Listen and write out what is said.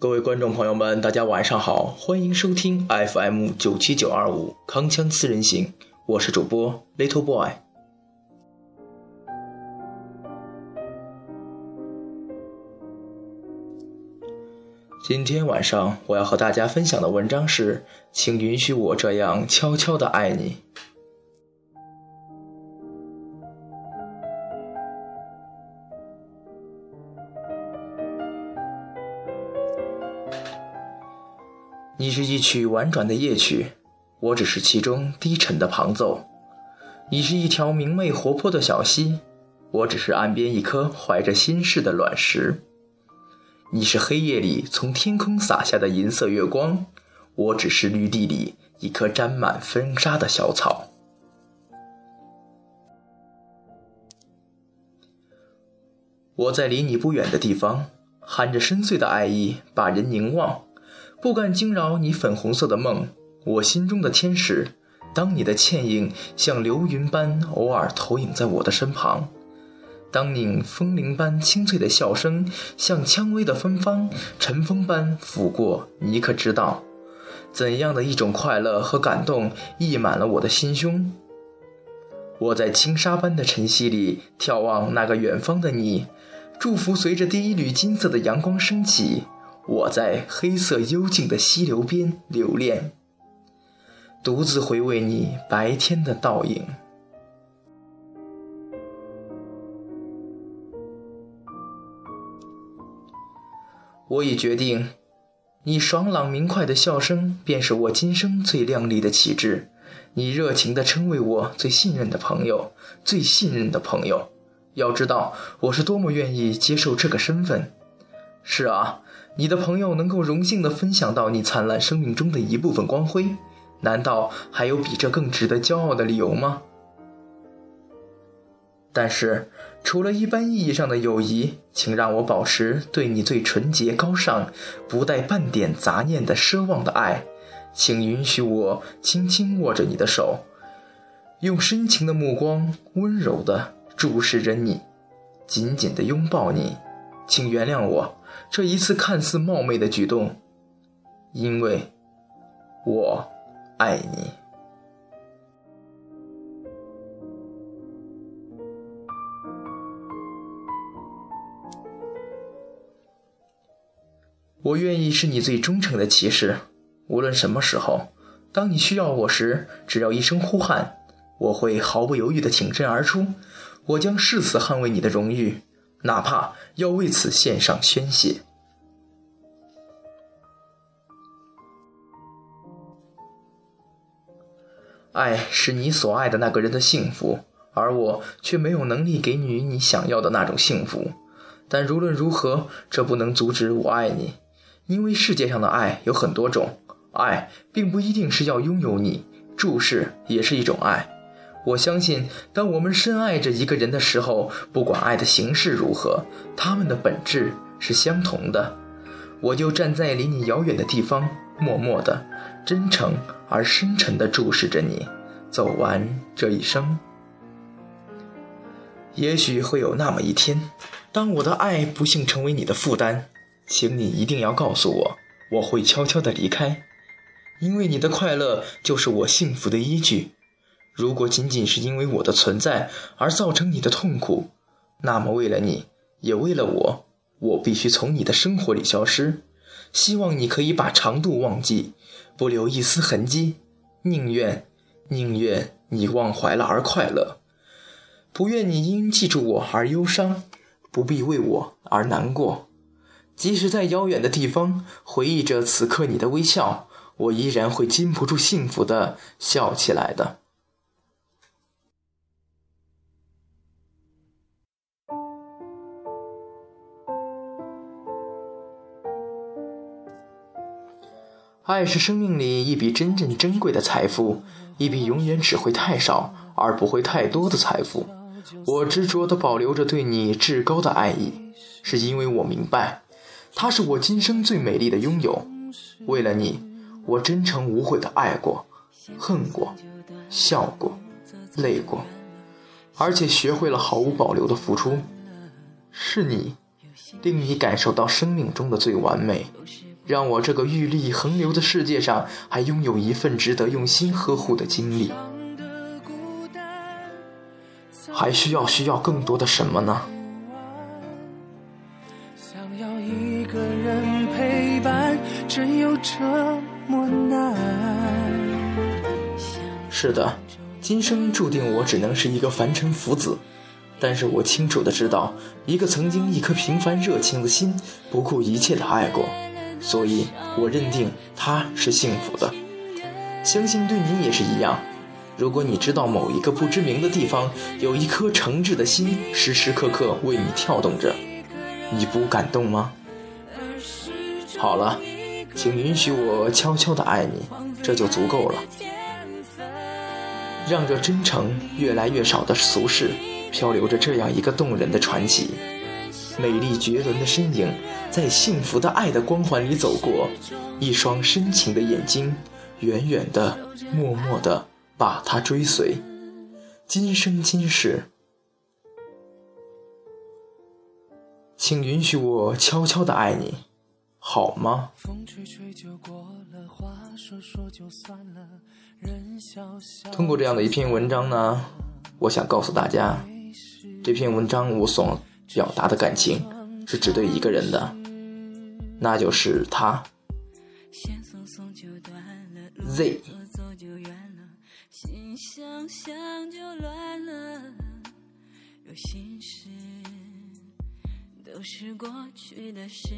各位观众朋友们，大家晚上好，欢迎收听 FM 九七九二五铿锵四人行，我是主播 Little Boy。今天晚上我要和大家分享的文章是，请允许我这样悄悄的爱你。你是一曲婉转的夜曲，我只是其中低沉的旁奏；你是一条明媚活泼的小溪，我只是岸边一颗怀着心事的卵石；你是黑夜里从天空洒下的银色月光，我只是绿地里一棵沾满风沙的小草。我在离你不远的地方，含着深邃的爱意，把人凝望。不敢惊扰你粉红色的梦，我心中的天使。当你的倩影像流云般偶尔投影在我的身旁，当你风铃般清脆的笑声像蔷薇的芬芳，晨风般拂过，你可知道，怎样的一种快乐和感动溢满了我的心胸？我在轻纱般的晨曦里眺望那个远方的你，祝福随着第一缕金色的阳光升起。我在黑色幽静的溪流边留恋，独自回味你白天的倒影。我已决定，你爽朗明快的笑声便是我今生最亮丽的旗帜。你热情的称谓我最信任的朋友，最信任的朋友。要知道，我是多么愿意接受这个身份。是啊。你的朋友能够荣幸地分享到你灿烂生命中的一部分光辉，难道还有比这更值得骄傲的理由吗？但是，除了一般意义上的友谊，请让我保持对你最纯洁高尚、不带半点杂念的奢望的爱。请允许我轻轻握着你的手，用深情的目光温柔地注视着你，紧紧地拥抱你。请原谅我。这一次看似冒昧的举动，因为我爱你。我愿意是你最忠诚的骑士，无论什么时候，当你需要我时，只要一声呼喊，我会毫不犹豫的挺身而出。我将誓死捍卫你的荣誉。哪怕要为此献上宣泄。爱是你所爱的那个人的幸福，而我却没有能力给予你想要的那种幸福。但无论如何，这不能阻止我爱你，因为世界上的爱有很多种，爱并不一定是要拥有你，注视也是一种爱。我相信，当我们深爱着一个人的时候，不管爱的形式如何，他们的本质是相同的。我就站在离你遥远的地方，默默的、真诚而深沉的注视着你，走完这一生。也许会有那么一天，当我的爱不幸成为你的负担，请你一定要告诉我，我会悄悄的离开，因为你的快乐就是我幸福的依据。如果仅仅是因为我的存在而造成你的痛苦，那么为了你，也为了我，我必须从你的生活里消失。希望你可以把长度忘记，不留一丝痕迹。宁愿，宁愿你忘怀了而快乐，不愿你因记住我而忧伤，不必为我而难过。即使在遥远的地方回忆着此刻你的微笑，我依然会禁不住幸福的笑起来的。爱是生命里一笔真正珍贵的财富，一笔永远只会太少而不会太多的财富。我执着地保留着对你至高的爱意，是因为我明白，它是我今生最美丽的拥有。为了你，我真诚无悔地爱过、恨过、笑过、累过，而且学会了毫无保留的付出。是你，令你感受到生命中的最完美。让我这个欲力横流的世界上还拥有一份值得用心呵护的经历。还需要需要更多的什么呢？想要一个人陪伴，真有这么难？是的，今生注定我只能是一个凡尘浮子。但是我清楚的知道，一个曾经一颗平凡热情的心，不顾一切的爱过，所以我认定他是幸福的。相信对你也是一样。如果你知道某一个不知名的地方有一颗诚挚的心，时时刻刻为你跳动着，你不感动吗？好了，请允许我悄悄的爱你，这就足够了。让这真诚越来越少的俗世，漂流着这样一个动人的传奇。美丽绝伦的身影，在幸福的爱的光环里走过，一双深情的眼睛，远远的，默默的。把他追随，今生今世，请允许我悄悄的爱你，好吗？通过这样的一篇文章呢，我想告诉大家，这篇文章我所表达的感情是只对一个人的，那就是他，Z。都是过去的事。